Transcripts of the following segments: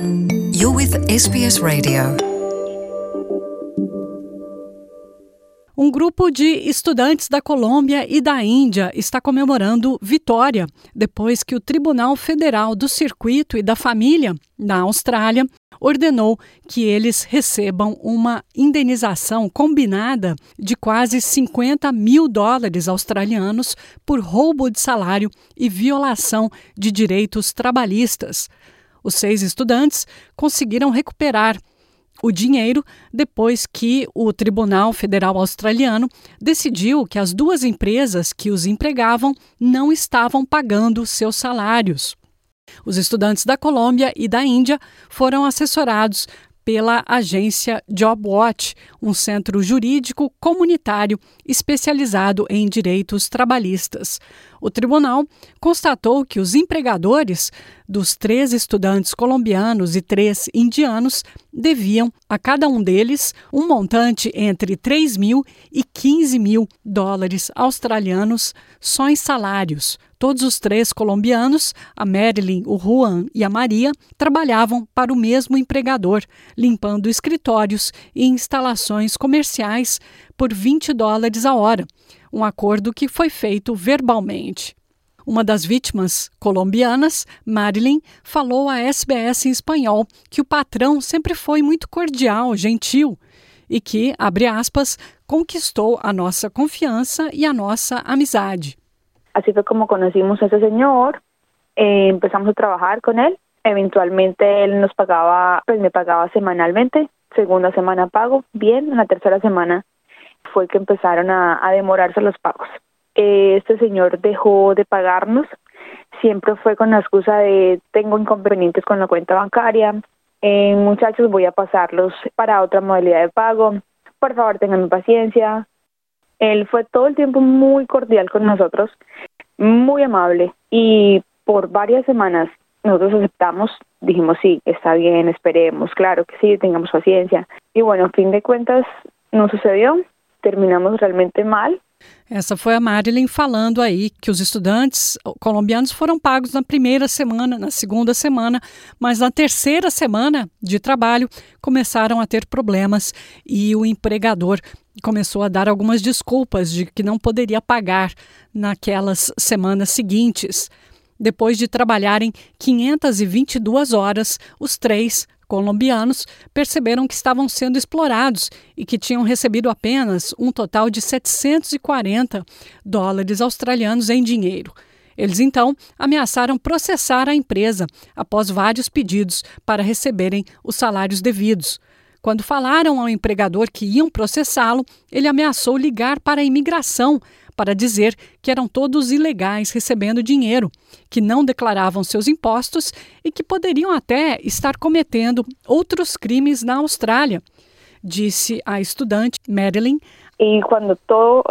You're with SBS Radio. Um grupo de estudantes da Colômbia e da Índia está comemorando vitória depois que o Tribunal Federal do Circuito e da Família, na Austrália, ordenou que eles recebam uma indenização combinada de quase 50 mil dólares australianos por roubo de salário e violação de direitos trabalhistas. Os seis estudantes conseguiram recuperar o dinheiro depois que o Tribunal Federal Australiano decidiu que as duas empresas que os empregavam não estavam pagando seus salários. Os estudantes da Colômbia e da Índia foram assessorados pela agência JobWatch, um centro jurídico comunitário especializado em direitos trabalhistas. O tribunal constatou que os empregadores dos três estudantes colombianos e três indianos deviam a cada um deles um montante entre 3 mil e 15 mil dólares australianos só em salários. Todos os três colombianos, a Marilyn, o Juan e a Maria, trabalhavam para o mesmo empregador, limpando escritórios e instalações comerciais por 20 dólares a hora, um acordo que foi feito verbalmente. Uma das vítimas colombianas, Marilyn, falou à SBS em espanhol que o patrão sempre foi muito cordial, gentil e que, abre aspas, conquistou a nossa confiança e a nossa amizade. Así fue como ese señor, eh, empezamos a trabajar con él. Eventualmente él nos pagaba, pues me pagaba semanalmente, segunda semana pago, bien, en la tercera semana fue que empezaron a, a demorarse los pagos. Eh, este señor dejó de pagarnos, siempre fue con la excusa de tengo inconvenientes con la cuenta bancaria, eh, muchachos voy a pasarlos para otra modalidad de pago, por favor tengan paciencia, él fue todo el tiempo muy cordial con nosotros, muy amable y por varias semanas nosotros aceptamos, dijimos sí, está bien, esperemos, claro que sí, tengamos paciencia. Y bueno, fin de cuentas no sucedió, terminamos realmente mal, Essa foi a Marilyn falando aí que os estudantes colombianos foram pagos na primeira semana, na segunda semana, mas na terceira semana de trabalho começaram a ter problemas e o empregador começou a dar algumas desculpas de que não poderia pagar naquelas semanas seguintes. Depois de trabalharem 522 horas, os três colombianos perceberam que estavam sendo explorados e que tinham recebido apenas um total de 740 dólares australianos em dinheiro. Eles então ameaçaram processar a empresa após vários pedidos para receberem os salários devidos. Quando falaram ao empregador que iam processá-lo, ele ameaçou ligar para a imigração para dizer que eram todos ilegais recebendo dinheiro, que não declaravam seus impostos e que poderiam até estar cometendo outros crimes na Austrália, disse a estudante Madeline. E quando toda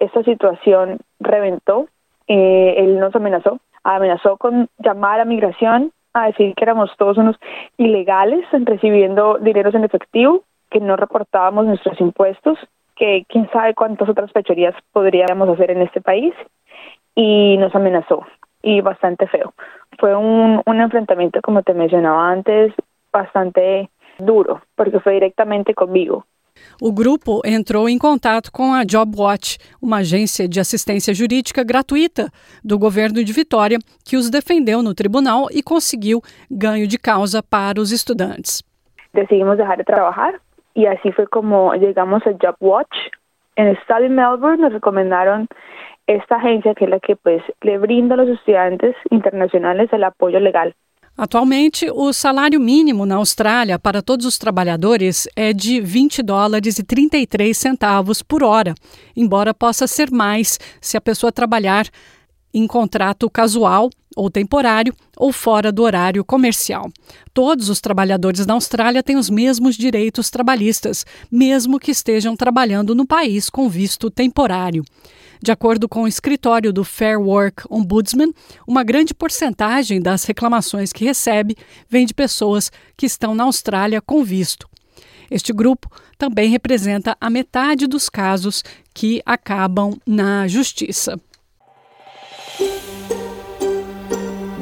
esta situação reventou, eh, ele nos ameaçou, ameaçou com chamar a migração a decir que éramos todos unos ilegales recibiendo dineros en efectivo, que no reportábamos nuestros impuestos, que quién sabe cuántas otras fechorías podríamos hacer en este país y nos amenazó y bastante feo. Fue un, un enfrentamiento, como te mencionaba antes, bastante duro, porque fue directamente conmigo. O grupo entrou em contato com a JobWatch, uma agência de assistência jurídica gratuita do governo de Vitória, que os defendeu no tribunal e conseguiu ganho de causa para os estudantes. Decidimos deixar de trabalhar e assim foi como chegamos a JobWatch. En el Melbourne nos recomendaron esta agencia que es la que pues le brinda a los estudiantes internacionales el apoyo legal. Atualmente, o salário mínimo na Austrália para todos os trabalhadores é de 20 dólares e 33 centavos por hora, embora possa ser mais se a pessoa trabalhar em contrato casual ou temporário ou fora do horário comercial. Todos os trabalhadores na Austrália têm os mesmos direitos trabalhistas, mesmo que estejam trabalhando no país com visto temporário. De acordo com o escritório do Fair Work Ombudsman, uma grande porcentagem das reclamações que recebe vem de pessoas que estão na Austrália com visto. Este grupo também representa a metade dos casos que acabam na justiça.